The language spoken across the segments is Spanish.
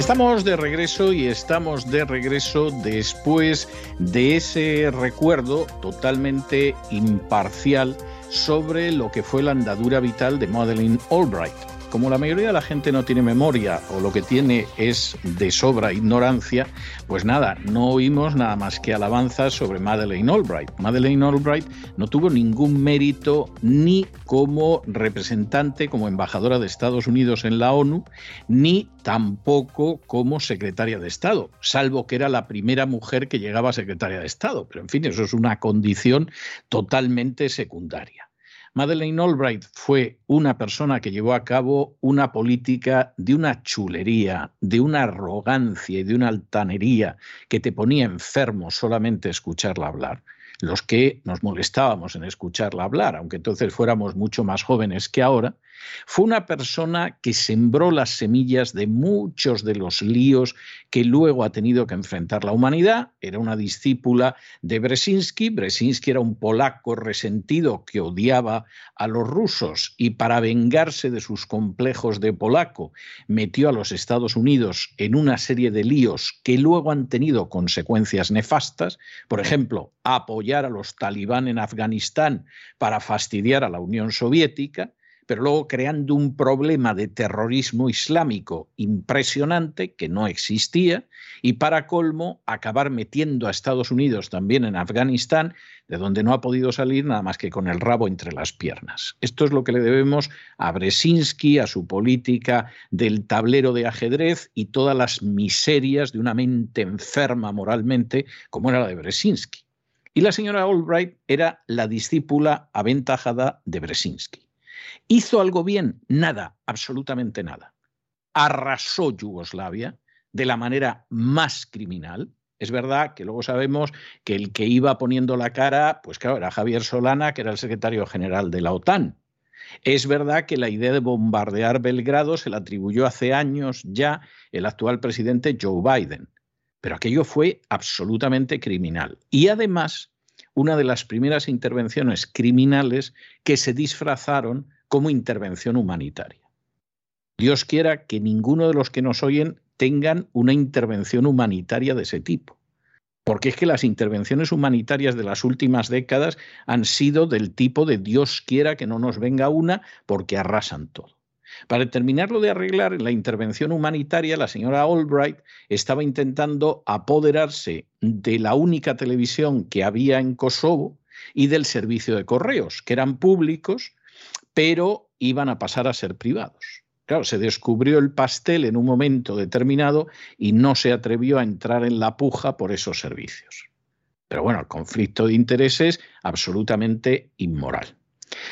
Estamos de regreso y estamos de regreso después de ese recuerdo totalmente imparcial sobre lo que fue la andadura vital de Madeleine Albright. Como la mayoría de la gente no tiene memoria o lo que tiene es de sobra ignorancia, pues nada, no oímos nada más que alabanzas sobre Madeleine Albright. Madeleine Albright no tuvo ningún mérito ni como representante, como embajadora de Estados Unidos en la ONU, ni tampoco como secretaria de Estado, salvo que era la primera mujer que llegaba a secretaria de Estado. Pero en fin, eso es una condición totalmente secundaria. Madeleine Albright fue una persona que llevó a cabo una política de una chulería, de una arrogancia y de una altanería que te ponía enfermo solamente escucharla hablar. Los que nos molestábamos en escucharla hablar, aunque entonces fuéramos mucho más jóvenes que ahora, fue una persona que sembró las semillas de muchos de los líos que luego ha tenido que enfrentar la humanidad. Era una discípula de Brzezinski. Brzezinski era un polaco resentido que odiaba a los rusos y para vengarse de sus complejos de polaco metió a los Estados Unidos en una serie de líos que luego han tenido consecuencias nefastas. Por ejemplo, apoyar a los talibán en Afganistán para fastidiar a la Unión Soviética pero luego creando un problema de terrorismo islámico impresionante que no existía y para colmo acabar metiendo a Estados Unidos también en Afganistán, de donde no ha podido salir nada más que con el rabo entre las piernas. Esto es lo que le debemos a Brzezinski, a su política del tablero de ajedrez y todas las miserias de una mente enferma moralmente como era la de Brzezinski. Y la señora Albright era la discípula aventajada de Brzezinski. ¿Hizo algo bien? Nada, absolutamente nada. Arrasó Yugoslavia de la manera más criminal. Es verdad que luego sabemos que el que iba poniendo la cara, pues claro, era Javier Solana, que era el secretario general de la OTAN. Es verdad que la idea de bombardear Belgrado se la atribuyó hace años ya el actual presidente Joe Biden. Pero aquello fue absolutamente criminal. Y además, una de las primeras intervenciones criminales que se disfrazaron como intervención humanitaria. Dios quiera que ninguno de los que nos oyen tengan una intervención humanitaria de ese tipo. Porque es que las intervenciones humanitarias de las últimas décadas han sido del tipo de Dios quiera que no nos venga una porque arrasan todo. Para terminarlo de arreglar, en la intervención humanitaria, la señora Albright estaba intentando apoderarse de la única televisión que había en Kosovo y del servicio de correos, que eran públicos pero iban a pasar a ser privados. Claro, se descubrió el pastel en un momento determinado y no se atrevió a entrar en la puja por esos servicios. Pero bueno, el conflicto de intereses absolutamente inmoral.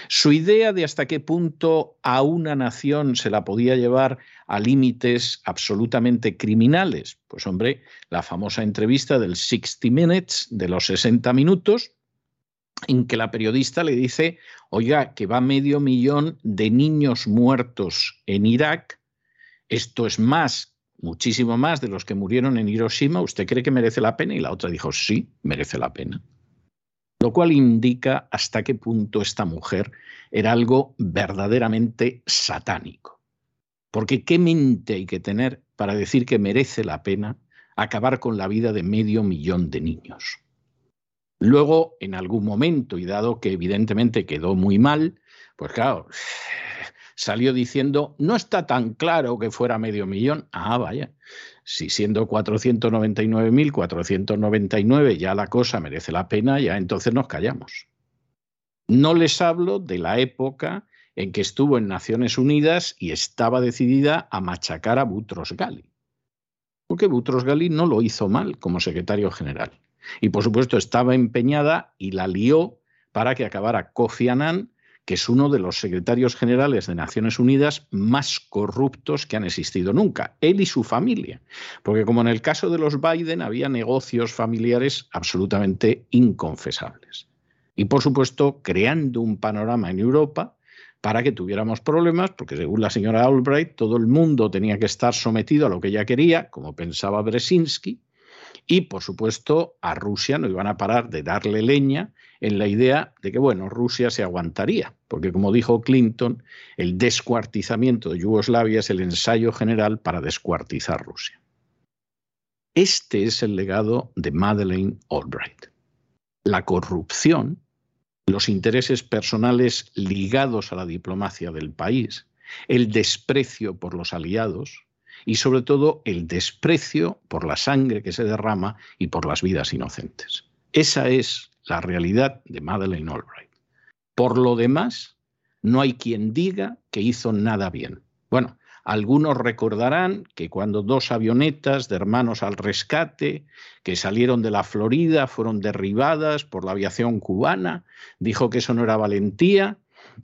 Su idea de hasta qué punto a una nación se la podía llevar a límites absolutamente criminales, pues hombre, la famosa entrevista del 60 Minutes, de los 60 minutos, en que la periodista le dice, oiga, que va medio millón de niños muertos en Irak, esto es más, muchísimo más de los que murieron en Hiroshima, ¿usted cree que merece la pena? Y la otra dijo, sí, merece la pena. Lo cual indica hasta qué punto esta mujer era algo verdaderamente satánico. Porque qué mente hay que tener para decir que merece la pena acabar con la vida de medio millón de niños. Luego, en algún momento, y dado que evidentemente quedó muy mal, pues claro, salió diciendo, no está tan claro que fuera medio millón. Ah, vaya, si siendo 499.499 ya la cosa merece la pena, ya entonces nos callamos. No les hablo de la época en que estuvo en Naciones Unidas y estaba decidida a machacar a Butros Gali. Porque Butros Gali no lo hizo mal como secretario general. Y por supuesto estaba empeñada y la lió para que acabara Kofi Annan, que es uno de los secretarios generales de Naciones Unidas más corruptos que han existido nunca, él y su familia. Porque como en el caso de los Biden había negocios familiares absolutamente inconfesables. Y por supuesto, creando un panorama en Europa para que tuviéramos problemas, porque según la señora Albright, todo el mundo tenía que estar sometido a lo que ella quería, como pensaba Brzezinski, y por supuesto a Rusia no iban a parar de darle leña en la idea de que, bueno, Rusia se aguantaría, porque como dijo Clinton, el descuartizamiento de Yugoslavia es el ensayo general para descuartizar Rusia. Este es el legado de Madeleine Albright. La corrupción, los intereses personales ligados a la diplomacia del país, el desprecio por los aliados y sobre todo el desprecio por la sangre que se derrama y por las vidas inocentes. Esa es la realidad de Madeleine Albright. Por lo demás, no hay quien diga que hizo nada bien. Bueno, algunos recordarán que cuando dos avionetas de hermanos al rescate que salieron de la Florida fueron derribadas por la aviación cubana, dijo que eso no era valentía,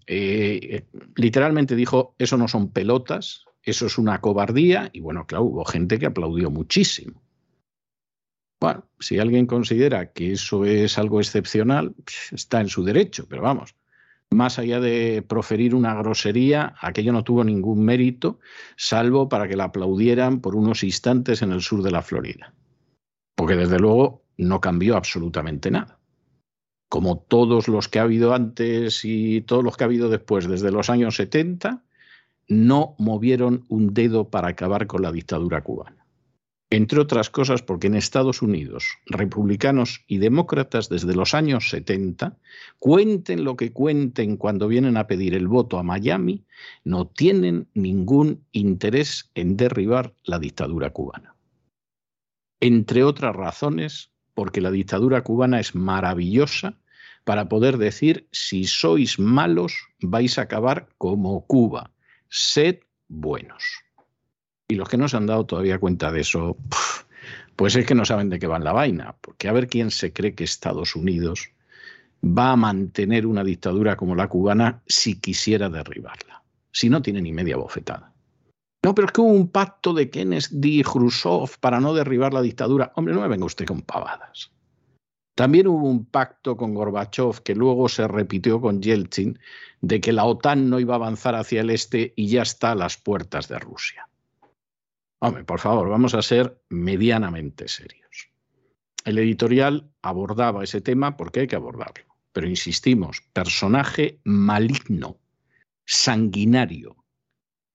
eh, literalmente dijo, eso no son pelotas, eso es una cobardía, y bueno, claro, hubo gente que aplaudió muchísimo. Bueno, si alguien considera que eso es algo excepcional, está en su derecho, pero vamos, más allá de proferir una grosería, aquello no tuvo ningún mérito, salvo para que la aplaudieran por unos instantes en el sur de la Florida. Porque desde luego no cambió absolutamente nada. Como todos los que ha habido antes y todos los que ha habido después, desde los años 70, no movieron un dedo para acabar con la dictadura cubana entre otras cosas porque en Estados Unidos, republicanos y demócratas desde los años 70, cuenten lo que cuenten cuando vienen a pedir el voto a Miami, no tienen ningún interés en derribar la dictadura cubana. Entre otras razones, porque la dictadura cubana es maravillosa para poder decir, si sois malos, vais a acabar como Cuba, sed buenos. Y los que no se han dado todavía cuenta de eso, pues es que no saben de qué van la vaina, porque a ver quién se cree que Estados Unidos va a mantener una dictadura como la cubana si quisiera derribarla, si no tiene ni media bofetada. No, pero es que hubo un pacto de Kennedy y Khrushchev para no derribar la dictadura. Hombre, no me venga usted con pavadas. También hubo un pacto con Gorbachev que luego se repitió con Yeltsin de que la OTAN no iba a avanzar hacia el este y ya está a las puertas de Rusia. Hombre, por favor, vamos a ser medianamente serios. El editorial abordaba ese tema porque hay que abordarlo. Pero insistimos, personaje maligno, sanguinario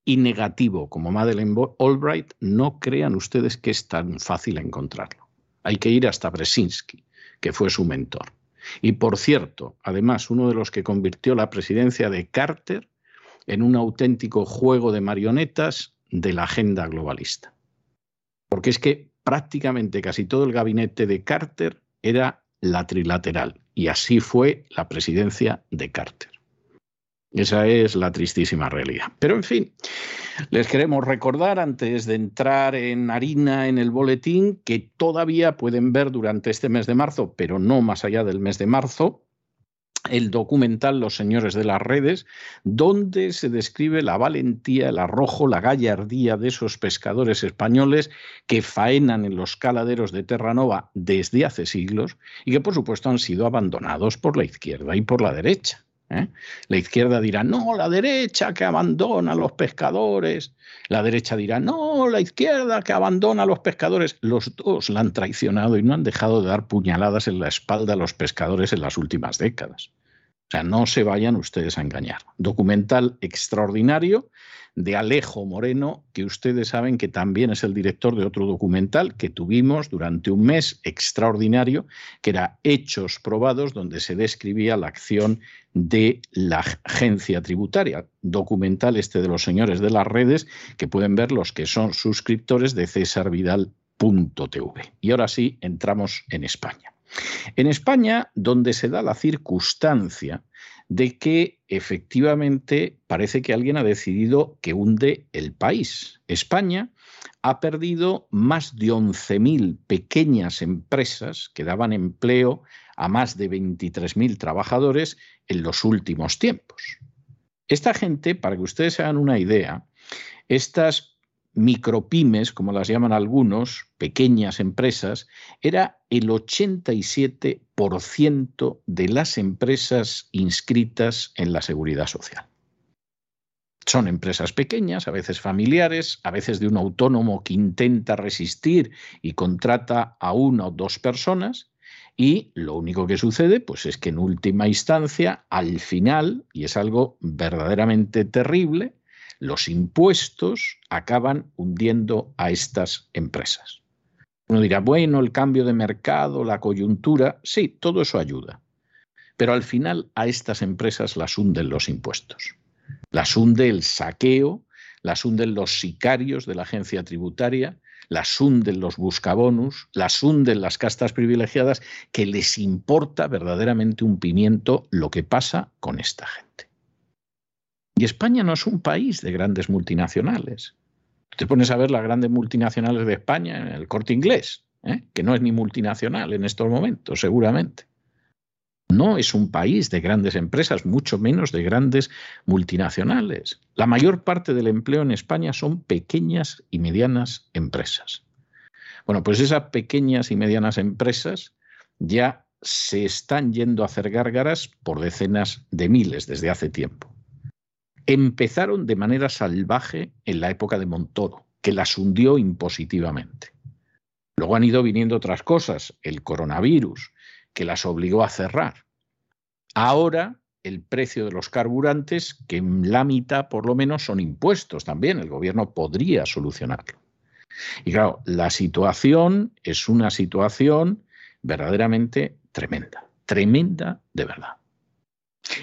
y negativo como Madeleine Albright, no crean ustedes que es tan fácil encontrarlo. Hay que ir hasta Brzezinski, que fue su mentor. Y por cierto, además, uno de los que convirtió la presidencia de Carter en un auténtico juego de marionetas de la agenda globalista. Porque es que prácticamente casi todo el gabinete de Carter era la trilateral y así fue la presidencia de Carter. Esa es la tristísima realidad. Pero en fin, les queremos recordar antes de entrar en harina en el boletín que todavía pueden ver durante este mes de marzo, pero no más allá del mes de marzo, el documental Los Señores de las Redes, donde se describe la valentía, el arrojo, la gallardía de esos pescadores españoles que faenan en los caladeros de Terranova desde hace siglos y que por supuesto han sido abandonados por la izquierda y por la derecha. ¿eh? La izquierda dirá, no, la derecha que abandona a los pescadores. La derecha dirá, no, la izquierda que abandona a los pescadores. Los dos la han traicionado y no han dejado de dar puñaladas en la espalda a los pescadores en las últimas décadas. O sea, no se vayan ustedes a engañar. Documental extraordinario de Alejo Moreno, que ustedes saben que también es el director de otro documental que tuvimos durante un mes extraordinario, que era Hechos Probados, donde se describía la acción de la agencia tributaria. Documental este de los señores de las redes, que pueden ver los que son suscriptores de cesarvidal.tv. Y ahora sí, entramos en España. En España, donde se da la circunstancia de que efectivamente parece que alguien ha decidido que hunde el país. España ha perdido más de 11.000 pequeñas empresas que daban empleo a más de 23.000 trabajadores en los últimos tiempos. Esta gente, para que ustedes hagan una idea, estas micropymes, como las llaman algunos, pequeñas empresas, era el 87% de las empresas inscritas en la seguridad social. Son empresas pequeñas, a veces familiares, a veces de un autónomo que intenta resistir y contrata a una o dos personas. Y lo único que sucede, pues es que en última instancia, al final, y es algo verdaderamente terrible, los impuestos acaban hundiendo a estas empresas. Uno dirá, bueno, el cambio de mercado, la coyuntura, sí, todo eso ayuda. Pero al final a estas empresas las hunden los impuestos. Las hunde el saqueo, las hunden los sicarios de la agencia tributaria, las hunden los buscabonus, las hunden las castas privilegiadas, que les importa verdaderamente un pimiento lo que pasa con esta gente. Y España no es un país de grandes multinacionales. Te pones a ver las grandes multinacionales de España en el corte inglés, ¿eh? que no es ni multinacional en estos momentos, seguramente. No es un país de grandes empresas, mucho menos de grandes multinacionales. La mayor parte del empleo en España son pequeñas y medianas empresas. Bueno, pues esas pequeñas y medianas empresas ya se están yendo a hacer gárgaras por decenas de miles desde hace tiempo empezaron de manera salvaje en la época de Montoro, que las hundió impositivamente. Luego han ido viniendo otras cosas, el coronavirus, que las obligó a cerrar. Ahora el precio de los carburantes, que en la mitad por lo menos son impuestos también, el gobierno podría solucionarlo. Y claro, la situación es una situación verdaderamente tremenda, tremenda de verdad.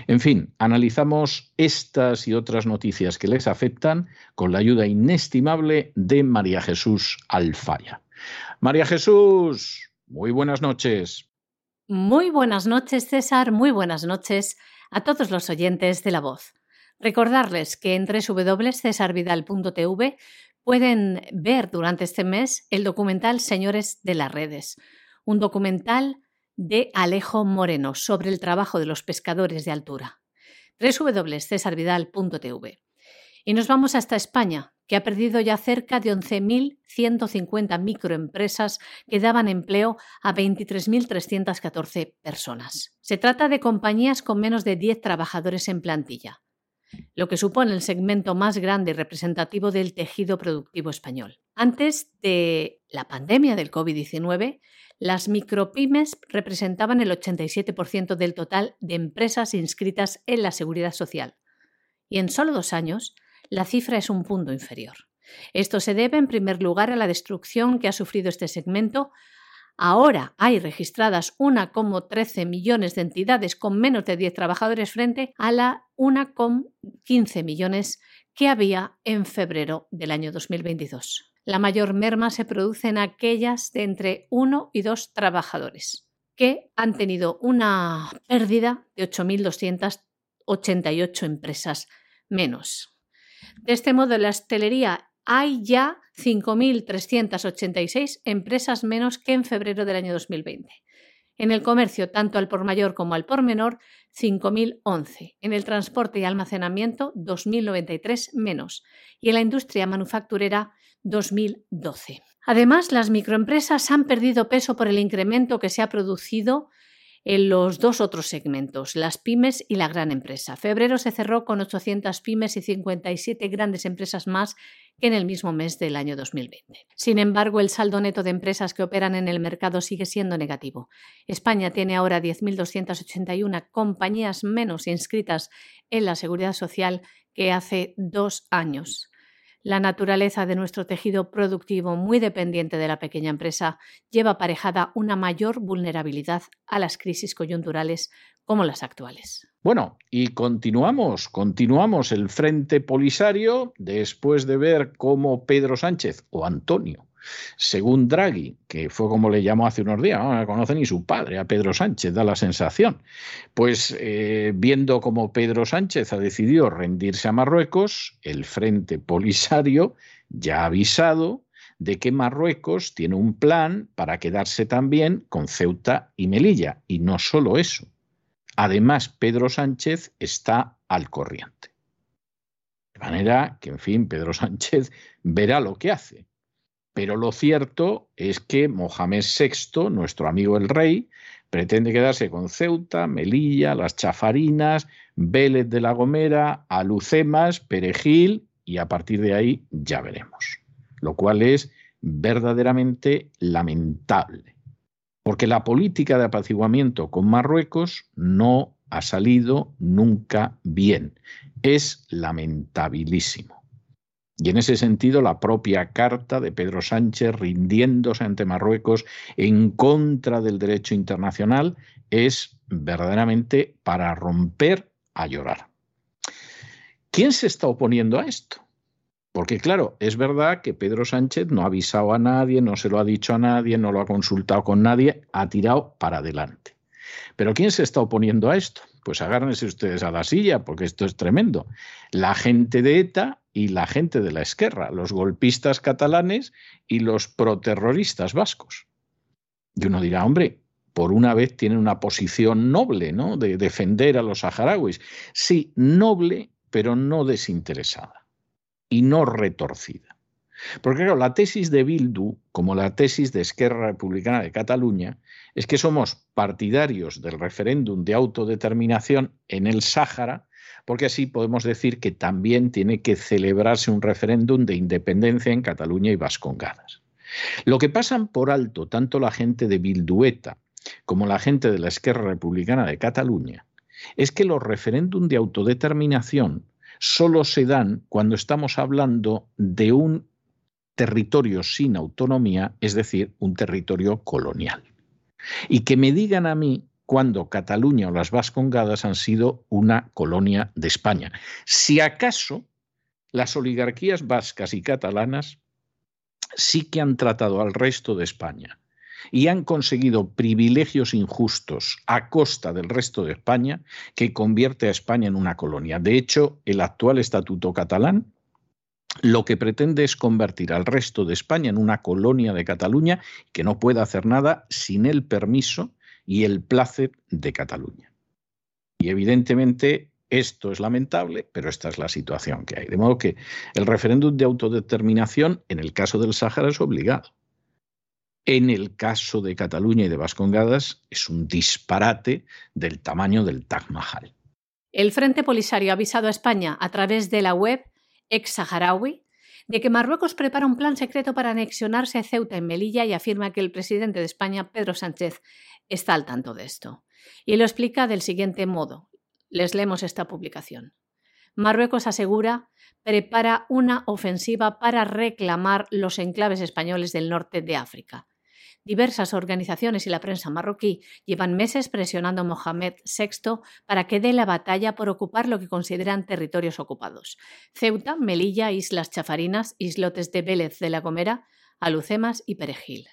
En fin, analizamos estas y otras noticias que les afectan con la ayuda inestimable de María Jesús Alfaya. María Jesús, muy buenas noches. Muy buenas noches, César. Muy buenas noches a todos los oyentes de La Voz. Recordarles que en www.cesarvidal.tv pueden ver durante este mes el documental Señores de las Redes, un documental de Alejo Moreno sobre el trabajo de los pescadores de altura. www.cesarvidal.tv. Y nos vamos hasta España, que ha perdido ya cerca de 11.150 microempresas que daban empleo a 23.314 personas. Se trata de compañías con menos de 10 trabajadores en plantilla, lo que supone el segmento más grande y representativo del tejido productivo español. Antes de la pandemia del COVID-19, las micropymes representaban el 87% del total de empresas inscritas en la seguridad social. Y en solo dos años, la cifra es un punto inferior. Esto se debe, en primer lugar, a la destrucción que ha sufrido este segmento. Ahora hay registradas 1,13 millones de entidades con menos de 10 trabajadores frente a la 1,15 millones que había en febrero del año 2022. La mayor merma se produce en aquellas de entre uno y dos trabajadores, que han tenido una pérdida de 8.288 empresas menos. De este modo, la hostelería hay ya 5.386 empresas menos que en febrero del año 2020. En el comercio, tanto al por mayor como al por menor, 5.011. En el transporte y almacenamiento, 2.093 menos. Y en la industria manufacturera, 2012. Además, las microempresas han perdido peso por el incremento que se ha producido en los dos otros segmentos, las pymes y la gran empresa. Febrero se cerró con 800 pymes y 57 grandes empresas más que en el mismo mes del año 2020. Sin embargo, el saldo neto de empresas que operan en el mercado sigue siendo negativo. España tiene ahora 10.281 compañías menos inscritas en la seguridad social que hace dos años. La naturaleza de nuestro tejido productivo, muy dependiente de la pequeña empresa, lleva aparejada una mayor vulnerabilidad a las crisis coyunturales como las actuales. Bueno, y continuamos, continuamos el Frente Polisario después de ver cómo Pedro Sánchez o Antonio según Draghi, que fue como le llamó hace unos días, no conoce ni su padre, a Pedro Sánchez, da la sensación. Pues eh, viendo cómo Pedro Sánchez ha decidido rendirse a Marruecos, el Frente Polisario ya ha avisado de que Marruecos tiene un plan para quedarse también con Ceuta y Melilla. Y no solo eso. Además, Pedro Sánchez está al corriente. De manera que, en fin, Pedro Sánchez verá lo que hace. Pero lo cierto es que Mohamed VI, nuestro amigo el rey, pretende quedarse con Ceuta, Melilla, las Chafarinas, Vélez de la Gomera, Alucemas, Perejil y a partir de ahí ya veremos. Lo cual es verdaderamente lamentable, porque la política de apaciguamiento con Marruecos no ha salido nunca bien. Es lamentabilísimo. Y en ese sentido, la propia carta de Pedro Sánchez rindiéndose ante Marruecos en contra del derecho internacional es verdaderamente para romper a llorar. ¿Quién se está oponiendo a esto? Porque claro, es verdad que Pedro Sánchez no ha avisado a nadie, no se lo ha dicho a nadie, no lo ha consultado con nadie, ha tirado para adelante. Pero ¿quién se está oponiendo a esto? Pues agárrense ustedes a la silla, porque esto es tremendo. La gente de ETA y la gente de la Esquerra, los golpistas catalanes y los proterroristas vascos. Y uno dirá, hombre, por una vez tienen una posición noble, ¿no? De defender a los saharauis. Sí, noble, pero no desinteresada y no retorcida. Porque claro, la tesis de Bildu, como la tesis de Esquerra Republicana de Cataluña, es que somos partidarios del referéndum de autodeterminación en el Sáhara, porque así podemos decir que también tiene que celebrarse un referéndum de independencia en Cataluña y Vascongadas. Lo que pasan por alto tanto la gente de Bildueta como la gente de la Esquerra Republicana de Cataluña es que los referéndums de autodeterminación solo se dan cuando estamos hablando de un territorio sin autonomía, es decir, un territorio colonial. Y que me digan a mí cuando Cataluña o las Vascongadas han sido una colonia de España. Si acaso las oligarquías vascas y catalanas sí que han tratado al resto de España y han conseguido privilegios injustos a costa del resto de España que convierte a España en una colonia. De hecho, el actual estatuto catalán lo que pretende es convertir al resto de España en una colonia de Cataluña que no puede hacer nada sin el permiso y el placer de Cataluña. Y evidentemente esto es lamentable, pero esta es la situación que hay. De modo que el referéndum de autodeterminación en el caso del Sáhara es obligado. En el caso de Cataluña y de Vascongadas es un disparate del tamaño del Taj Mahal. El Frente Polisario ha avisado a España a través de la web ex saharaui de que Marruecos prepara un plan secreto para anexionarse a Ceuta en Melilla y afirma que el presidente de España, Pedro Sánchez, está al tanto de esto. Y lo explica del siguiente modo. Les leemos esta publicación. Marruecos asegura prepara una ofensiva para reclamar los enclaves españoles del norte de África. Diversas organizaciones y la prensa marroquí llevan meses presionando a Mohamed VI para que dé la batalla por ocupar lo que consideran territorios ocupados. Ceuta, Melilla, Islas Chafarinas, islotes de Vélez de la Gomera, Alucemas y Perejil.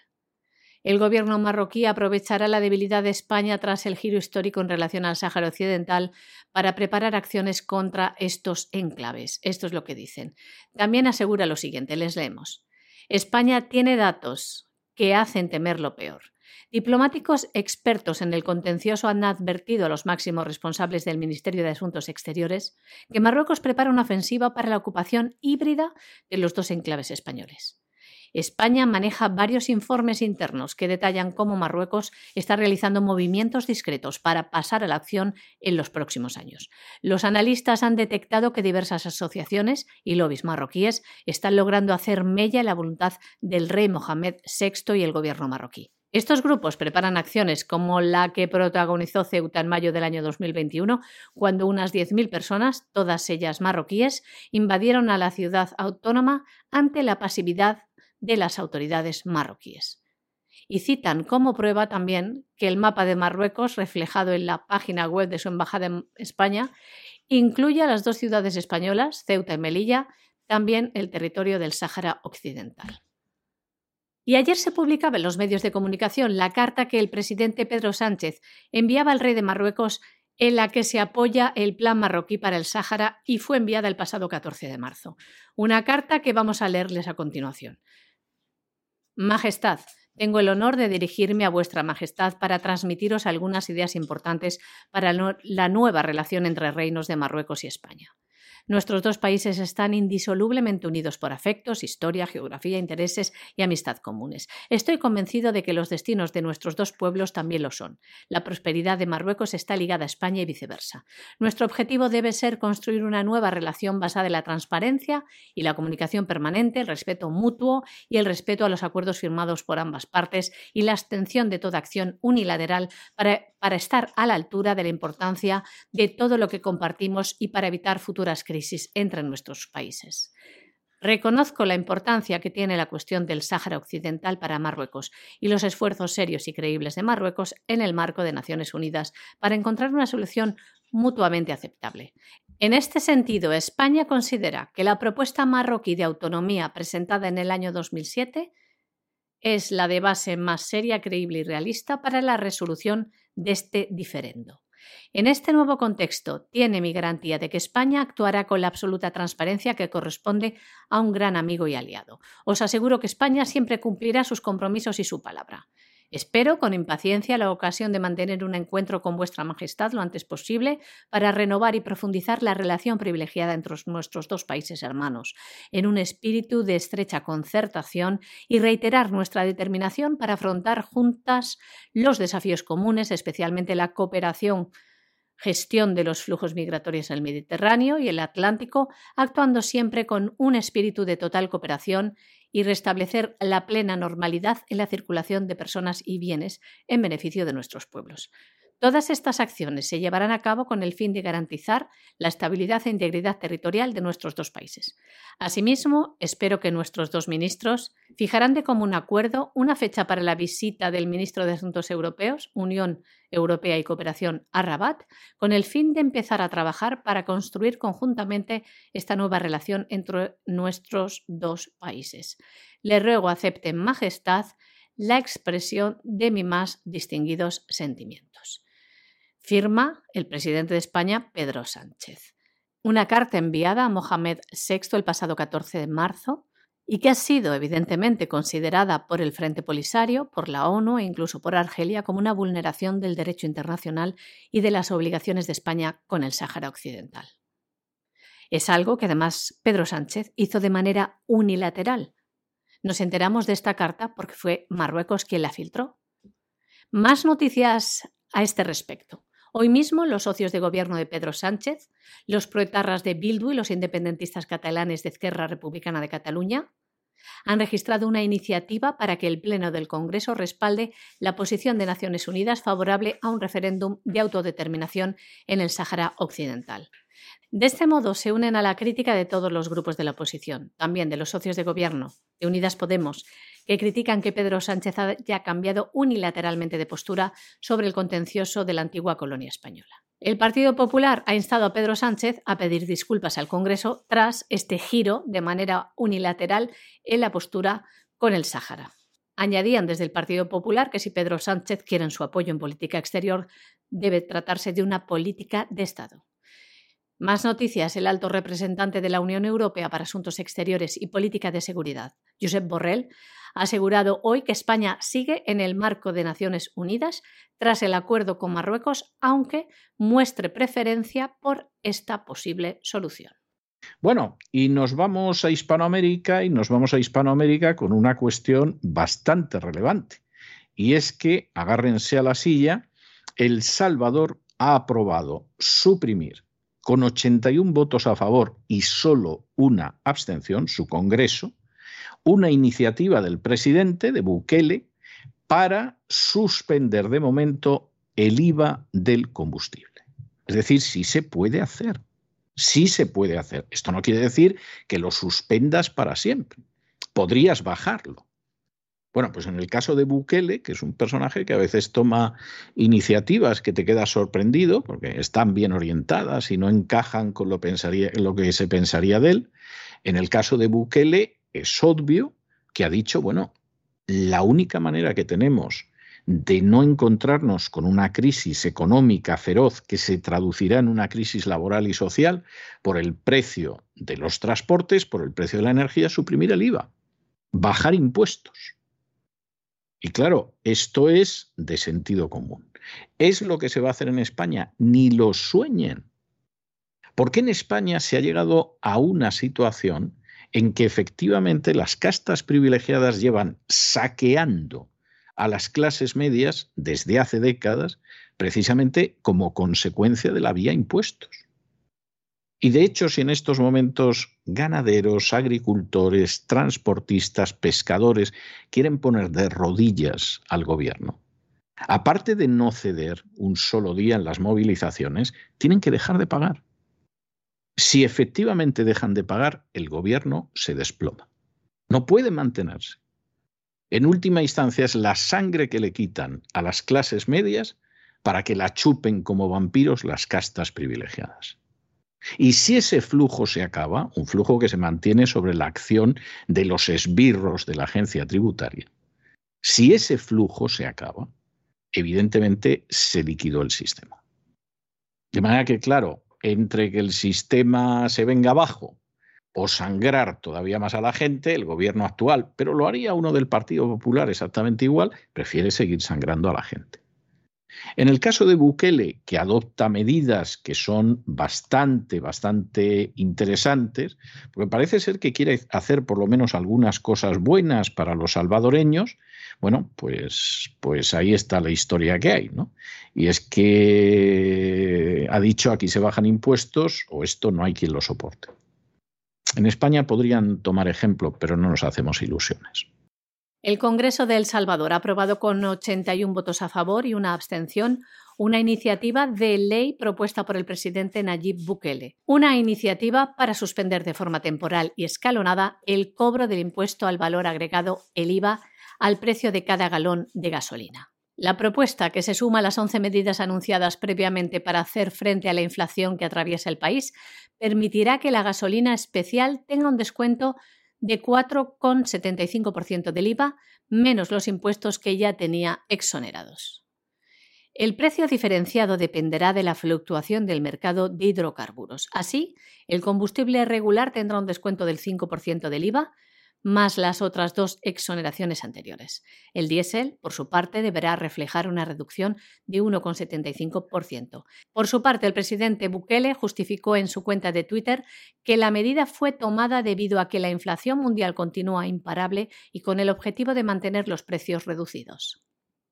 El gobierno marroquí aprovechará la debilidad de España tras el giro histórico en relación al Sáhara Occidental para preparar acciones contra estos enclaves. Esto es lo que dicen. También asegura lo siguiente, les leemos. España tiene datos que hacen temer lo peor. Diplomáticos expertos en el contencioso han advertido a los máximos responsables del Ministerio de Asuntos Exteriores que Marruecos prepara una ofensiva para la ocupación híbrida de los dos enclaves españoles. España maneja varios informes internos que detallan cómo Marruecos está realizando movimientos discretos para pasar a la acción en los próximos años. Los analistas han detectado que diversas asociaciones y lobbies marroquíes están logrando hacer mella la voluntad del rey Mohamed VI y el gobierno marroquí. Estos grupos preparan acciones como la que protagonizó Ceuta en mayo del año 2021, cuando unas 10.000 personas, todas ellas marroquíes, invadieron a la ciudad autónoma ante la pasividad de las autoridades marroquíes. Y citan como prueba también que el mapa de Marruecos, reflejado en la página web de su embajada en España, incluye a las dos ciudades españolas, Ceuta y Melilla, también el territorio del Sáhara Occidental. Y ayer se publicaba en los medios de comunicación la carta que el presidente Pedro Sánchez enviaba al rey de Marruecos en la que se apoya el plan marroquí para el Sáhara y fue enviada el pasado 14 de marzo. Una carta que vamos a leerles a continuación. Majestad, tengo el honor de dirigirme a vuestra Majestad para transmitiros algunas ideas importantes para la nueva relación entre reinos de Marruecos y España. Nuestros dos países están indisolublemente unidos por afectos, historia, geografía, intereses y amistad comunes. Estoy convencido de que los destinos de nuestros dos pueblos también lo son. La prosperidad de Marruecos está ligada a España y viceversa. Nuestro objetivo debe ser construir una nueva relación basada en la transparencia y la comunicación permanente, el respeto mutuo y el respeto a los acuerdos firmados por ambas partes y la abstención de toda acción unilateral para, para estar a la altura de la importancia de todo lo que compartimos y para evitar futuras crisis entre nuestros países. Reconozco la importancia que tiene la cuestión del Sáhara Occidental para Marruecos y los esfuerzos serios y creíbles de Marruecos en el marco de Naciones Unidas para encontrar una solución mutuamente aceptable. En este sentido, España considera que la propuesta marroquí de autonomía presentada en el año 2007 es la de base más seria, creíble y realista para la resolución de este diferendo. En este nuevo contexto, tiene mi garantía de que España actuará con la absoluta transparencia que corresponde a un gran amigo y aliado. Os aseguro que España siempre cumplirá sus compromisos y su palabra. Espero con impaciencia la ocasión de mantener un encuentro con vuestra Majestad lo antes posible para renovar y profundizar la relación privilegiada entre nuestros dos países hermanos, en un espíritu de estrecha concertación y reiterar nuestra determinación para afrontar juntas los desafíos comunes, especialmente la cooperación gestión de los flujos migratorios en el Mediterráneo y el Atlántico, actuando siempre con un espíritu de total cooperación y restablecer la plena normalidad en la circulación de personas y bienes en beneficio de nuestros pueblos. Todas estas acciones se llevarán a cabo con el fin de garantizar la estabilidad e integridad territorial de nuestros dos países. Asimismo, espero que nuestros dos ministros fijarán de común acuerdo una fecha para la visita del ministro de Asuntos Europeos, Unión Europea y Cooperación, a Rabat, con el fin de empezar a trabajar para construir conjuntamente esta nueva relación entre nuestros dos países. Le ruego acepte en majestad la expresión de mis más distinguidos sentimientos. Firma el presidente de España, Pedro Sánchez. Una carta enviada a Mohamed VI el pasado 14 de marzo y que ha sido evidentemente considerada por el Frente Polisario, por la ONU e incluso por Argelia como una vulneración del derecho internacional y de las obligaciones de España con el Sáhara Occidental. Es algo que además Pedro Sánchez hizo de manera unilateral. Nos enteramos de esta carta porque fue Marruecos quien la filtró. Más noticias a este respecto. Hoy mismo los socios de gobierno de Pedro Sánchez, los proetarras de Bildu y los independentistas catalanes de Esquerra Republicana de Cataluña han registrado una iniciativa para que el Pleno del Congreso respalde la posición de Naciones Unidas favorable a un referéndum de autodeterminación en el Sáhara Occidental. De este modo se unen a la crítica de todos los grupos de la oposición, también de los socios de gobierno, de Unidas Podemos, que critican que Pedro Sánchez haya cambiado unilateralmente de postura sobre el contencioso de la antigua colonia española. El Partido Popular ha instado a Pedro Sánchez a pedir disculpas al Congreso tras este giro de manera unilateral en la postura con el Sáhara. Añadían desde el Partido Popular que si Pedro Sánchez quiere su apoyo en política exterior, debe tratarse de una política de Estado. Más noticias. El alto representante de la Unión Europea para Asuntos Exteriores y Política de Seguridad, Josep Borrell, ha asegurado hoy que España sigue en el marco de Naciones Unidas tras el acuerdo con Marruecos, aunque muestre preferencia por esta posible solución. Bueno, y nos vamos a Hispanoamérica y nos vamos a Hispanoamérica con una cuestión bastante relevante. Y es que, agárrense a la silla, El Salvador ha aprobado suprimir con 81 votos a favor y solo una abstención, su Congreso, una iniciativa del presidente de Bukele para suspender de momento el IVA del combustible. Es decir, sí se puede hacer, sí se puede hacer. Esto no quiere decir que lo suspendas para siempre. Podrías bajarlo. Bueno, pues en el caso de Bukele, que es un personaje que a veces toma iniciativas que te quedas sorprendido porque están bien orientadas y no encajan con lo, pensaría, lo que se pensaría de él, en el caso de Bukele es obvio que ha dicho, bueno, la única manera que tenemos de no encontrarnos con una crisis económica feroz que se traducirá en una crisis laboral y social por el precio de los transportes, por el precio de la energía, suprimir el IVA, bajar impuestos. Y claro, esto es de sentido común. ¿Es lo que se va a hacer en España? Ni lo sueñen. ¿Por qué en España se ha llegado a una situación en que efectivamente las castas privilegiadas llevan saqueando a las clases medias desde hace décadas, precisamente como consecuencia de la vía impuestos? Y de hecho, si en estos momentos ganaderos, agricultores, transportistas, pescadores quieren poner de rodillas al gobierno, aparte de no ceder un solo día en las movilizaciones, tienen que dejar de pagar. Si efectivamente dejan de pagar, el gobierno se desploma. No puede mantenerse. En última instancia es la sangre que le quitan a las clases medias para que la chupen como vampiros las castas privilegiadas. Y si ese flujo se acaba, un flujo que se mantiene sobre la acción de los esbirros de la agencia tributaria, si ese flujo se acaba, evidentemente se liquidó el sistema. De manera que, claro, entre que el sistema se venga abajo o sangrar todavía más a la gente, el gobierno actual, pero lo haría uno del Partido Popular exactamente igual, prefiere seguir sangrando a la gente. En el caso de Bukele, que adopta medidas que son bastante, bastante interesantes, porque parece ser que quiere hacer por lo menos algunas cosas buenas para los salvadoreños, bueno, pues, pues ahí está la historia que hay, ¿no? Y es que ha dicho aquí se bajan impuestos o esto no hay quien lo soporte. En España podrían tomar ejemplo, pero no nos hacemos ilusiones. El Congreso de El Salvador ha aprobado con 81 votos a favor y una abstención una iniciativa de ley propuesta por el presidente Nayib Bukele, una iniciativa para suspender de forma temporal y escalonada el cobro del impuesto al valor agregado, el IVA, al precio de cada galón de gasolina. La propuesta, que se suma a las 11 medidas anunciadas previamente para hacer frente a la inflación que atraviesa el país, permitirá que la gasolina especial tenga un descuento de 4,75% del IVA, menos los impuestos que ya tenía exonerados. El precio diferenciado dependerá de la fluctuación del mercado de hidrocarburos. Así, el combustible regular tendrá un descuento del 5% del IVA, más las otras dos exoneraciones anteriores. El diésel, por su parte, deberá reflejar una reducción de 1,75%. Por su parte, el presidente Bukele justificó en su cuenta de Twitter que la medida fue tomada debido a que la inflación mundial continúa imparable y con el objetivo de mantener los precios reducidos.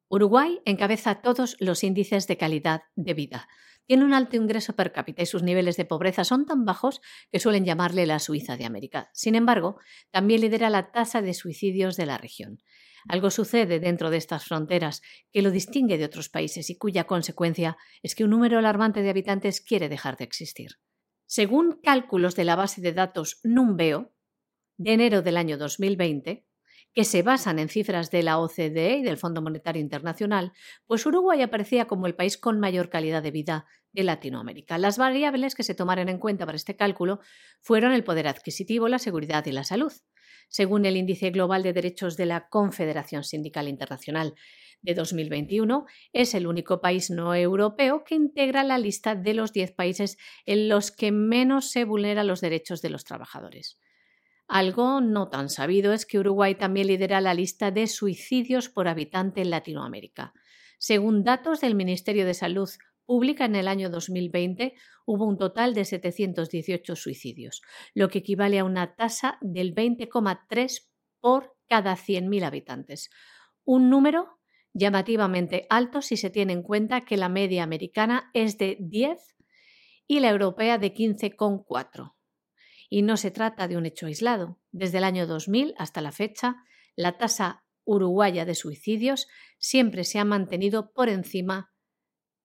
Uruguay encabeza todos los índices de calidad de vida tiene un alto ingreso per cápita y sus niveles de pobreza son tan bajos que suelen llamarle la Suiza de América. Sin embargo, también lidera la tasa de suicidios de la región. Algo sucede dentro de estas fronteras que lo distingue de otros países y cuya consecuencia es que un número alarmante de habitantes quiere dejar de existir. Según cálculos de la base de datos Numbeo, de enero del año 2020, que se basan en cifras de la OCDE y del Fondo Monetario Internacional, pues Uruguay aparecía como el país con mayor calidad de vida de Latinoamérica. Las variables que se tomaron en cuenta para este cálculo fueron el poder adquisitivo, la seguridad y la salud. Según el Índice Global de Derechos de la Confederación Sindical Internacional de 2021, es el único país no europeo que integra la lista de los 10 países en los que menos se vulneran los derechos de los trabajadores. Algo no tan sabido es que Uruguay también lidera la lista de suicidios por habitante en Latinoamérica. Según datos del Ministerio de Salud Pública en el año 2020 hubo un total de 718 suicidios, lo que equivale a una tasa del 20,3 por cada 100.000 habitantes. Un número llamativamente alto si se tiene en cuenta que la media americana es de 10 y la europea de 15,4. Y no se trata de un hecho aislado. Desde el año 2000 hasta la fecha, la tasa uruguaya de suicidios siempre se ha mantenido por encima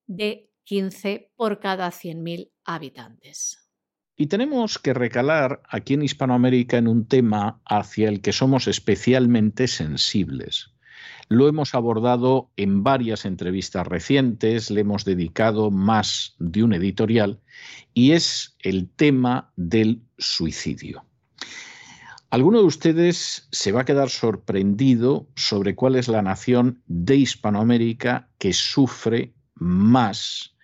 de 15 por cada 100.000 habitantes. Y tenemos que recalar aquí en Hispanoamérica en un tema hacia el que somos especialmente sensibles. Lo hemos abordado en varias entrevistas recientes, le hemos dedicado más de un editorial, y es el tema del suicidio. Alguno de ustedes se va a quedar sorprendido sobre cuál es la nación de Hispanoamérica que sufre más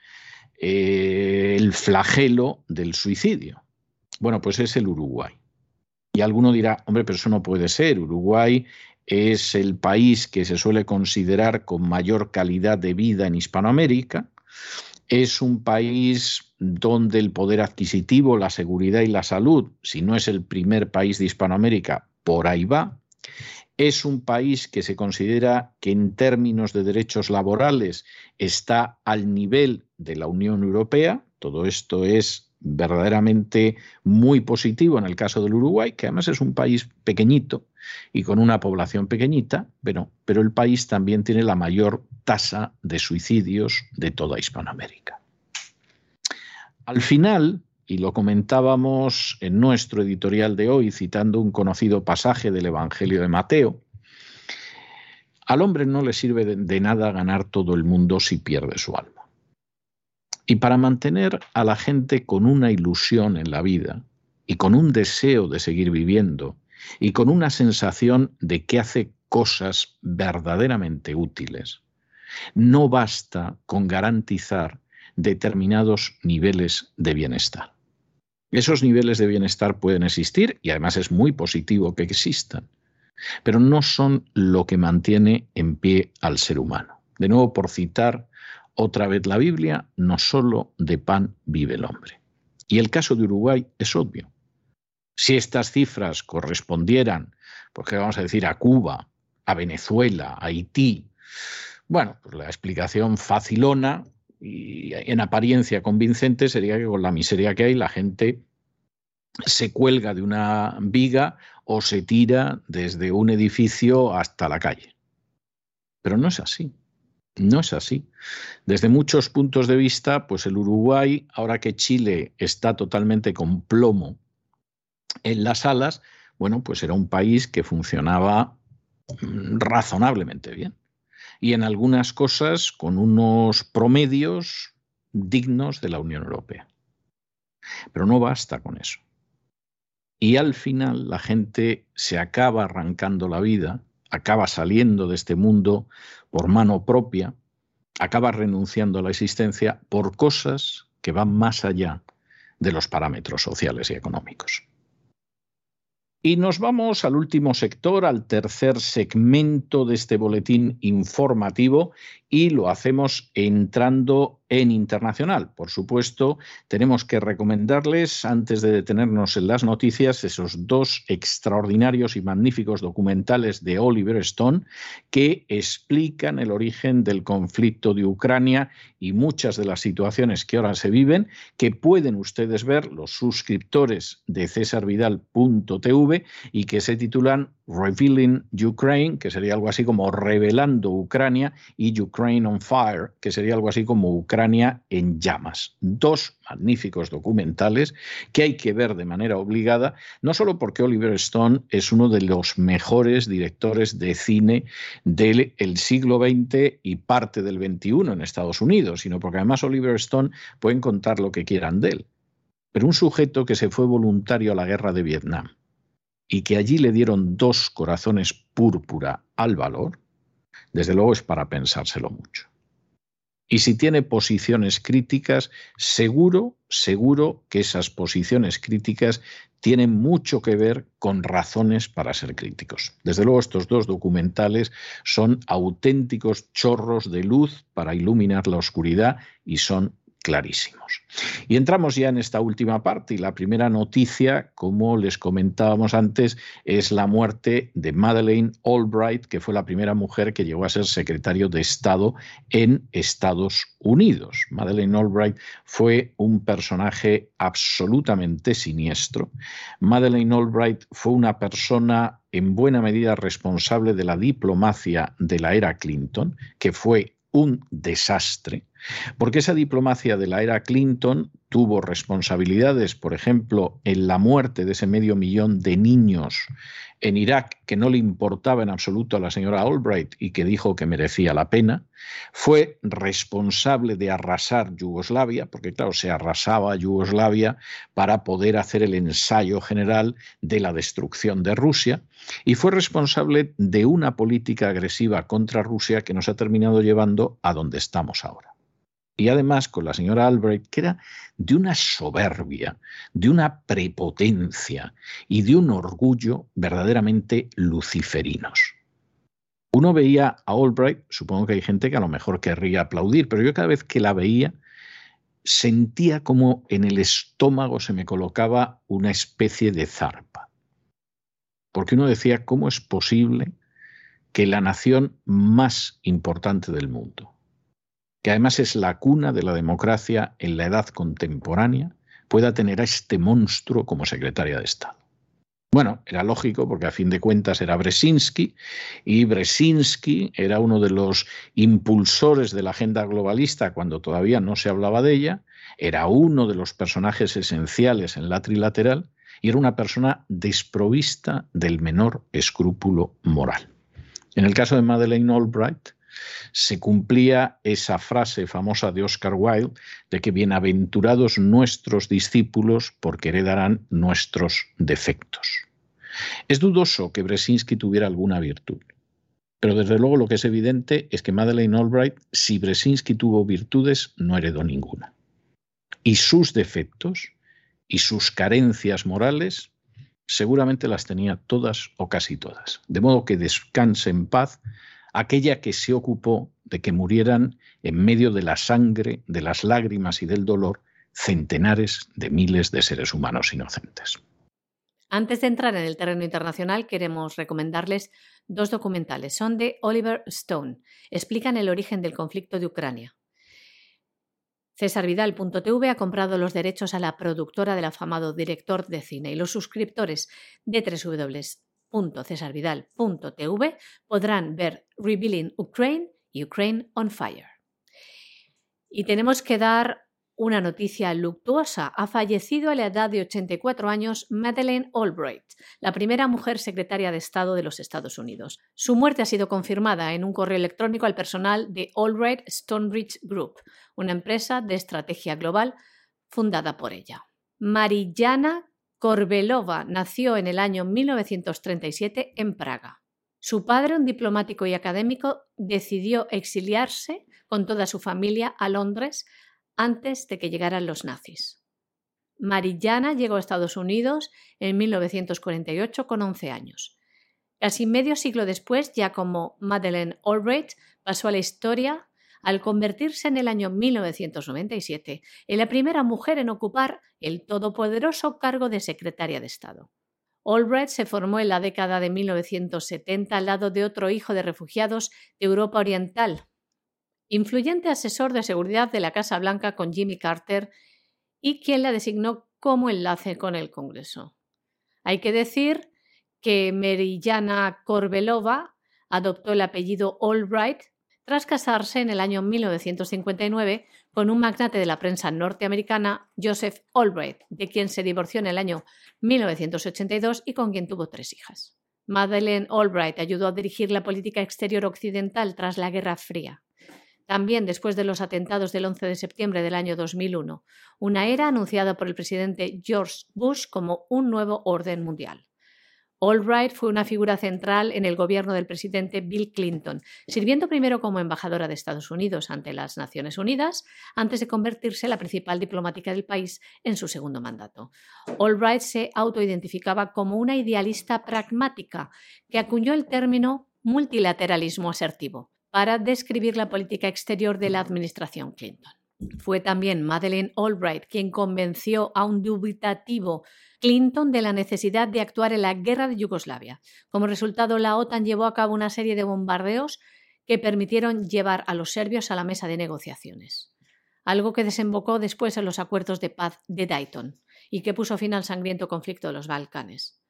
eh, el flagelo del suicidio. Bueno, pues es el Uruguay. Y alguno dirá, hombre, pero eso no puede ser. Uruguay es el país que se suele considerar con mayor calidad de vida en Hispanoamérica. es un país donde el poder adquisitivo, la seguridad y la salud, si no es el primer país de Hispanoamérica, por ahí va. Es un país que se considera que en términos de derechos laborales está al nivel de la Unión Europea. Todo esto es verdaderamente muy positivo en el caso del Uruguay, que además es un país pequeñito y con una población pequeñita, pero, el país también tiene la mayor tasa de suicidios de toda Hispanoamérica. Al final, y lo comentábamos en nuestro editorial de hoy citando un conocido pasaje del Evangelio de Mateo, al hombre no le sirve de, nada ganar todo el mundo si pierde su alma. Y para mantener a la gente con una ilusión en la vida y con un deseo de seguir viviendo y con una sensación de que hace cosas verdaderamente útiles, no basta con garantizar determinados niveles de bienestar. Esos niveles de bienestar pueden existir y además es muy positivo que existan, pero no son lo que mantiene en pie al ser humano. De nuevo, por citar otra vez la Biblia, no solo de pan vive el hombre. Y el caso de Uruguay es obvio. Si estas cifras correspondieran, porque vamos a decir, a Cuba, a Venezuela, a Haití, bueno, pues la explicación facilona y en apariencia convincente sería que con la miseria que hay la gente se cuelga de una viga o se tira desde un edificio hasta la calle. Pero no es así. No es así. Desde muchos puntos de vista, pues el Uruguay, ahora que Chile está totalmente con plomo en las alas, bueno, pues era un país que funcionaba mm, razonablemente bien. Y en algunas cosas con unos promedios dignos de la Unión Europea. Pero no basta con eso. Y al final la gente se acaba arrancando la vida acaba saliendo de este mundo por mano propia, acaba renunciando a la existencia por cosas que van más allá de los parámetros sociales y económicos. Y nos vamos al último sector, al tercer segmento de este boletín informativo y lo hacemos entrando en internacional. Por supuesto, tenemos que recomendarles, antes de detenernos en las noticias, esos dos extraordinarios y magníficos documentales de Oliver Stone que explican el origen del conflicto de Ucrania y muchas de las situaciones que ahora se viven, que pueden ustedes ver los suscriptores de cesarvidal.tv y que se titulan Revealing Ukraine, que sería algo así como Revelando Ucrania, y Ukraine on Fire, que sería algo así como Ucrania en llamas. Dos magníficos documentales que hay que ver de manera obligada, no solo porque Oliver Stone es uno de los mejores directores de cine del siglo XX y parte del XXI en Estados Unidos, sino porque además Oliver Stone pueden contar lo que quieran de él. Pero un sujeto que se fue voluntario a la guerra de Vietnam y que allí le dieron dos corazones púrpura al valor, desde luego es para pensárselo mucho. Y si tiene posiciones críticas, seguro, seguro que esas posiciones críticas tienen mucho que ver con razones para ser críticos. Desde luego estos dos documentales son auténticos chorros de luz para iluminar la oscuridad y son clarísimos. Y entramos ya en esta última parte y la primera noticia, como les comentábamos antes, es la muerte de Madeleine Albright, que fue la primera mujer que llegó a ser secretario de Estado en Estados Unidos. Madeleine Albright fue un personaje absolutamente siniestro. Madeleine Albright fue una persona en buena medida responsable de la diplomacia de la era Clinton, que fue un desastre, porque esa diplomacia de la era Clinton tuvo responsabilidades, por ejemplo, en la muerte de ese medio millón de niños en Irak que no le importaba en absoluto a la señora Albright y que dijo que merecía la pena, fue responsable de arrasar Yugoslavia, porque claro, se arrasaba Yugoslavia para poder hacer el ensayo general de la destrucción de Rusia, y fue responsable de una política agresiva contra Rusia que nos ha terminado llevando a donde estamos ahora y además con la señora Albright, que era de una soberbia, de una prepotencia y de un orgullo verdaderamente luciferinos. Uno veía a Albright, supongo que hay gente que a lo mejor querría aplaudir, pero yo cada vez que la veía sentía como en el estómago se me colocaba una especie de zarpa. Porque uno decía, ¿cómo es posible que la nación más importante del mundo, que además es la cuna de la democracia en la edad contemporánea, pueda tener a este monstruo como secretaria de Estado? Bueno, era lógico porque a fin de cuentas era Brzezinski y Brzezinski era uno de los impulsores de la agenda globalista cuando todavía no se hablaba de ella, era uno de los personajes esenciales en la trilateral y era una persona desprovista del menor escrúpulo moral. En el caso de Madeleine Albright, se cumplía esa frase famosa de Oscar Wilde de que bienaventurados nuestros discípulos porque heredarán nuestros defectos. Es dudoso que Bresinski tuviera alguna virtud, pero desde luego lo que es evidente es que Madeleine Albright, si Bresinski tuvo virtudes, no heredó ninguna. Y sus defectos y sus carencias morales seguramente las tenía todas o casi todas. De modo que descanse en paz aquella que se ocupó de que murieran en medio de la sangre, de las lágrimas y del dolor centenares de miles de seres humanos inocentes. Antes de entrar en el terreno internacional, queremos recomendarles dos documentales. Son de Oliver Stone. Explican el origen del conflicto de Ucrania. Cesarvidal.tv ha comprado los derechos a la productora del afamado director de cine y los suscriptores de www.cesarvidal.tv podrán ver Revealing Ukraine y Ukraine on Fire. Y tenemos que dar una noticia luctuosa. Ha fallecido a la edad de 84 años Madeleine Albright, la primera mujer secretaria de Estado de los Estados Unidos. Su muerte ha sido confirmada en un correo electrónico al personal de Albright Stonebridge Group, una empresa de estrategia global fundada por ella. Marillana Korbelova nació en el año 1937 en Praga. Su padre, un diplomático y académico, decidió exiliarse con toda su familia a Londres antes de que llegaran los nazis. Marillana llegó a Estados Unidos en 1948 con 11 años. Casi medio siglo después, ya como Madeleine Albright, pasó a la historia al convertirse en el año 1997 en la primera mujer en ocupar el todopoderoso cargo de secretaria de Estado. Albright se formó en la década de 1970 al lado de otro hijo de refugiados de Europa Oriental, influyente asesor de seguridad de la Casa Blanca con Jimmy Carter y quien la designó como enlace con el Congreso. Hay que decir que Merillana Korbelova adoptó el apellido Albright tras casarse en el año 1959 con un magnate de la prensa norteamericana, Joseph Albright, de quien se divorció en el año 1982 y con quien tuvo tres hijas. Madeleine Albright ayudó a dirigir la política exterior occidental tras la Guerra Fría también después de los atentados del 11 de septiembre del año 2001, una era anunciada por el presidente George Bush como un nuevo orden mundial. Albright fue una figura central en el gobierno del presidente Bill Clinton, sirviendo primero como embajadora de Estados Unidos ante las Naciones Unidas, antes de convertirse en la principal diplomática del país en su segundo mandato. Albright se autoidentificaba como una idealista pragmática que acuñó el término multilateralismo asertivo para describir la política exterior de la administración Clinton. Fue también Madeleine Albright quien convenció a un dubitativo Clinton de la necesidad de actuar en la guerra de Yugoslavia. Como resultado, la OTAN llevó a cabo una serie de bombardeos que permitieron llevar a los serbios a la mesa de negociaciones, algo que desembocó después en los acuerdos de paz de Dayton y que puso fin al sangriento conflicto de los Balcanes.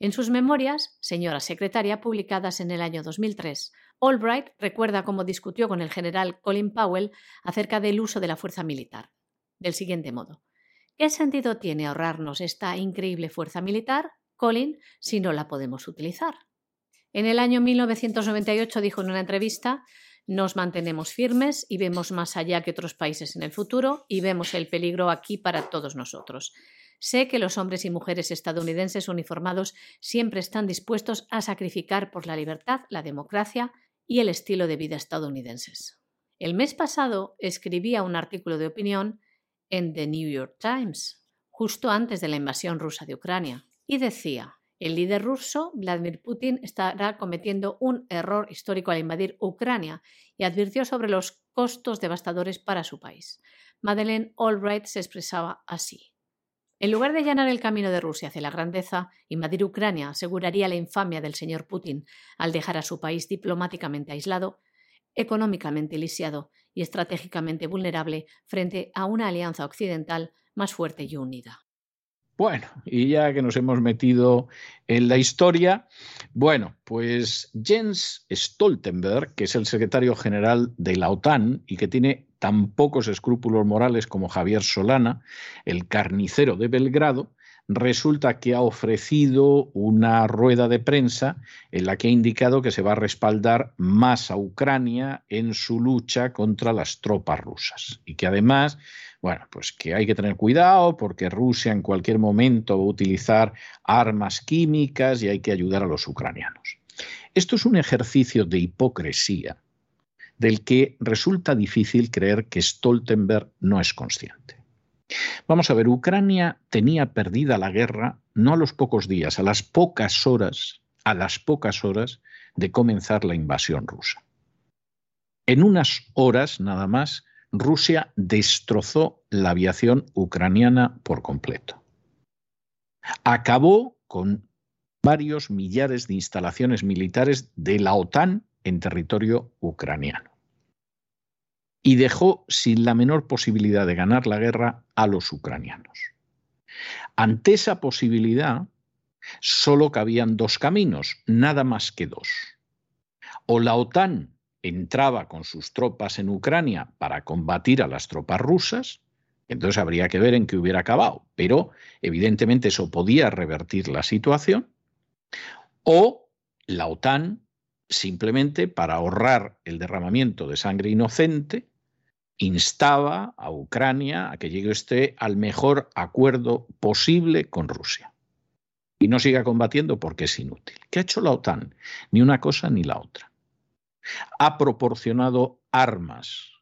En sus memorias, señora secretaria, publicadas en el año 2003, Albright recuerda cómo discutió con el general Colin Powell acerca del uso de la fuerza militar. Del siguiente modo. ¿Qué sentido tiene ahorrarnos esta increíble fuerza militar, Colin, si no la podemos utilizar? En el año 1998 dijo en una entrevista, nos mantenemos firmes y vemos más allá que otros países en el futuro y vemos el peligro aquí para todos nosotros. Sé que los hombres y mujeres estadounidenses uniformados siempre están dispuestos a sacrificar por la libertad, la democracia y el estilo de vida estadounidenses. El mes pasado escribía un artículo de opinión en The New York Times, justo antes de la invasión rusa de Ucrania, y decía, el líder ruso, Vladimir Putin, estará cometiendo un error histórico al invadir Ucrania y advirtió sobre los costos devastadores para su país. Madeleine Albright se expresaba así. En lugar de allanar el camino de Rusia hacia la grandeza, invadir Ucrania aseguraría la infamia del señor Putin al dejar a su país diplomáticamente aislado, económicamente lisiado y estratégicamente vulnerable frente a una alianza occidental más fuerte y unida. Bueno, y ya que nos hemos metido en la historia, bueno, pues Jens Stoltenberg, que es el secretario general de la OTAN y que tiene tan pocos escrúpulos morales como Javier Solana, el carnicero de Belgrado, resulta que ha ofrecido una rueda de prensa en la que ha indicado que se va a respaldar más a Ucrania en su lucha contra las tropas rusas y que además, bueno, pues que hay que tener cuidado porque Rusia en cualquier momento va a utilizar armas químicas y hay que ayudar a los ucranianos. Esto es un ejercicio de hipocresía del que resulta difícil creer que Stoltenberg no es consciente. Vamos a ver, Ucrania tenía perdida la guerra no a los pocos días, a las pocas horas, a las pocas horas de comenzar la invasión rusa. En unas horas nada más, Rusia destrozó la aviación ucraniana por completo. Acabó con varios millares de instalaciones militares de la OTAN en territorio ucraniano y dejó sin la menor posibilidad de ganar la guerra a los ucranianos. Ante esa posibilidad, solo cabían dos caminos, nada más que dos. O la OTAN entraba con sus tropas en Ucrania para combatir a las tropas rusas, entonces habría que ver en qué hubiera acabado, pero evidentemente eso podía revertir la situación, o la OTAN simplemente para ahorrar el derramamiento de sangre inocente, instaba a Ucrania a que llegue este al mejor acuerdo posible con Rusia. Y no siga combatiendo porque es inútil. ¿Qué ha hecho la OTAN? Ni una cosa ni la otra. Ha proporcionado armas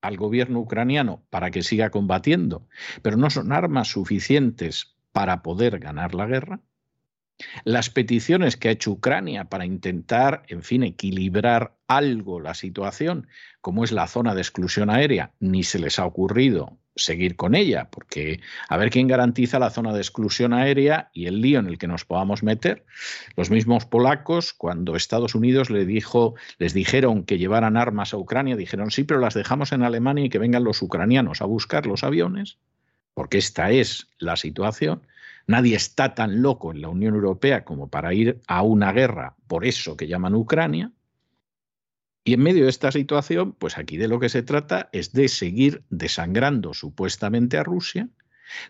al gobierno ucraniano para que siga combatiendo, pero no son armas suficientes para poder ganar la guerra. Las peticiones que ha hecho Ucrania para intentar, en fin, equilibrar algo la situación, como es la zona de exclusión aérea, ni se les ha ocurrido seguir con ella, porque a ver quién garantiza la zona de exclusión aérea y el lío en el que nos podamos meter. Los mismos polacos, cuando Estados Unidos dijo, les dijeron que llevaran armas a Ucrania, dijeron sí, pero las dejamos en Alemania y que vengan los ucranianos a buscar los aviones, porque esta es la situación. Nadie está tan loco en la Unión Europea como para ir a una guerra por eso que llaman Ucrania. Y en medio de esta situación, pues aquí de lo que se trata es de seguir desangrando supuestamente a Rusia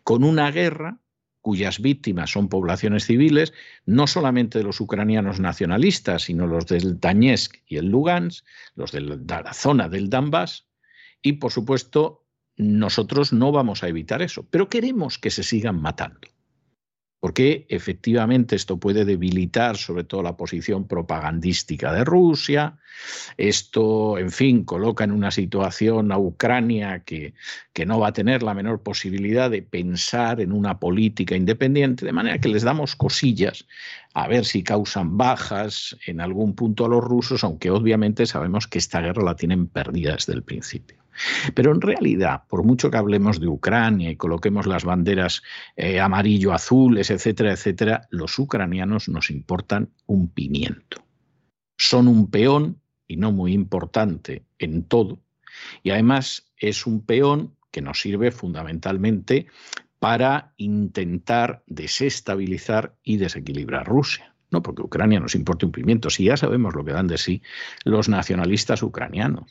con una guerra cuyas víctimas son poblaciones civiles, no solamente de los ucranianos nacionalistas, sino los del Donetsk y el Lugansk, los de la zona del Donbass, y por supuesto nosotros no vamos a evitar eso, pero queremos que se sigan matando porque efectivamente esto puede debilitar sobre todo la posición propagandística de Rusia. Esto, en fin, coloca en una situación a Ucrania que, que no va a tener la menor posibilidad de pensar en una política independiente, de manera que les damos cosillas a ver si causan bajas en algún punto a los rusos, aunque obviamente sabemos que esta guerra la tienen perdida desde el principio. Pero en realidad, por mucho que hablemos de Ucrania y coloquemos las banderas eh, amarillo-azules, etcétera, etcétera, los ucranianos nos importan un pimiento. Son un peón y no muy importante en todo. Y además es un peón que nos sirve fundamentalmente para intentar desestabilizar y desequilibrar Rusia. No porque Ucrania nos importe un pimiento, si ya sabemos lo que dan de sí los nacionalistas ucranianos.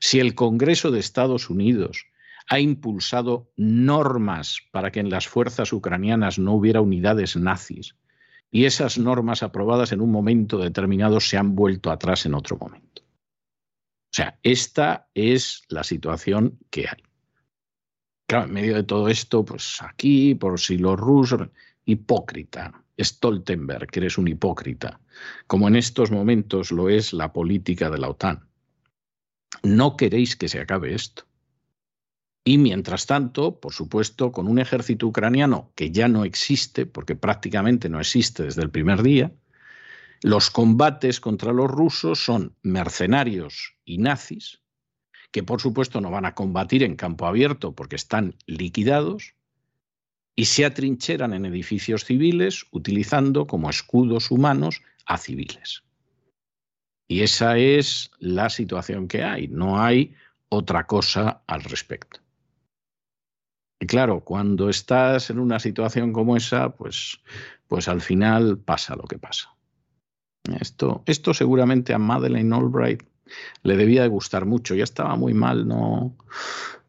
Si el Congreso de Estados Unidos ha impulsado normas para que en las fuerzas ucranianas no hubiera unidades nazis, y esas normas aprobadas en un momento determinado se han vuelto atrás en otro momento. O sea, esta es la situación que hay. Claro, en medio de todo esto, pues aquí, por si los rusos, hipócrita, Stoltenberg, que eres un hipócrita, como en estos momentos lo es la política de la OTAN. No queréis que se acabe esto. Y mientras tanto, por supuesto, con un ejército ucraniano que ya no existe, porque prácticamente no existe desde el primer día, los combates contra los rusos son mercenarios y nazis que por supuesto no van a combatir en campo abierto porque están liquidados, y se atrincheran en edificios civiles utilizando como escudos humanos a civiles. Y esa es la situación que hay, no hay otra cosa al respecto. Y claro, cuando estás en una situación como esa, pues, pues al final pasa lo que pasa. Esto, esto seguramente a Madeleine Albright le debía de gustar mucho. Ya estaba muy mal, no,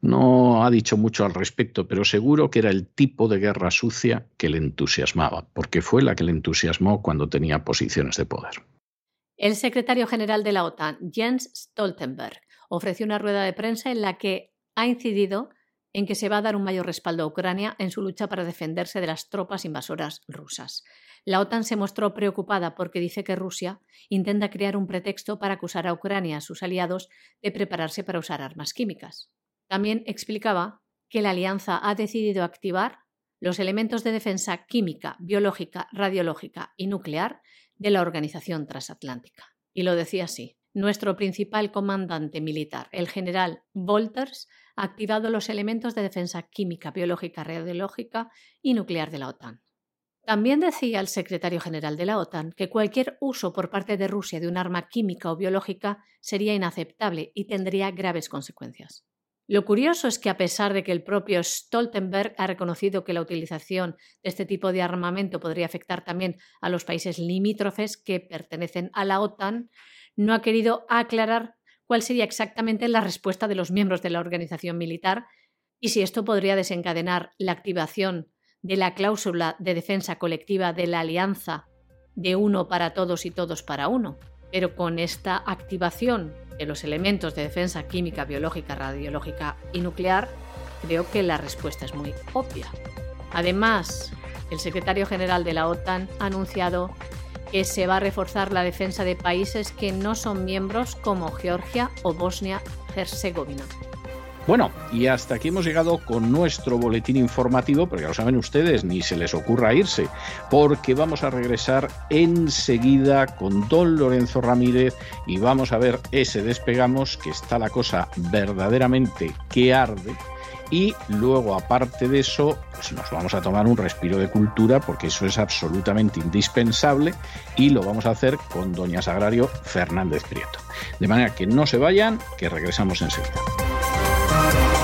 no ha dicho mucho al respecto, pero seguro que era el tipo de guerra sucia que le entusiasmaba, porque fue la que le entusiasmó cuando tenía posiciones de poder. El secretario general de la OTAN, Jens Stoltenberg, ofreció una rueda de prensa en la que ha incidido en que se va a dar un mayor respaldo a Ucrania en su lucha para defenderse de las tropas invasoras rusas. La OTAN se mostró preocupada porque dice que Rusia intenta crear un pretexto para acusar a Ucrania a sus aliados de prepararse para usar armas químicas. También explicaba que la alianza ha decidido activar los elementos de defensa química, biológica, radiológica y nuclear de la Organización Transatlántica. Y lo decía así. Nuestro principal comandante militar, el general Wolters, ha activado los elementos de defensa química, biológica, radiológica y nuclear de la OTAN. También decía el secretario general de la OTAN que cualquier uso por parte de Rusia de un arma química o biológica sería inaceptable y tendría graves consecuencias. Lo curioso es que a pesar de que el propio Stoltenberg ha reconocido que la utilización de este tipo de armamento podría afectar también a los países limítrofes que pertenecen a la OTAN, no ha querido aclarar cuál sería exactamente la respuesta de los miembros de la organización militar y si esto podría desencadenar la activación de la cláusula de defensa colectiva de la alianza de uno para todos y todos para uno. Pero con esta activación de los elementos de defensa química, biológica, radiológica y nuclear, creo que la respuesta es muy obvia. Además, el secretario general de la OTAN ha anunciado que se va a reforzar la defensa de países que no son miembros como Georgia o Bosnia-Herzegovina. Bueno, y hasta aquí hemos llegado con nuestro boletín informativo, porque ya lo saben ustedes, ni se les ocurra irse, porque vamos a regresar enseguida con don Lorenzo Ramírez y vamos a ver ese despegamos, que está la cosa verdaderamente que arde. Y luego, aparte de eso, pues nos vamos a tomar un respiro de cultura, porque eso es absolutamente indispensable, y lo vamos a hacer con doña Sagrario Fernández Prieto. De manera que no se vayan, que regresamos enseguida. Thank you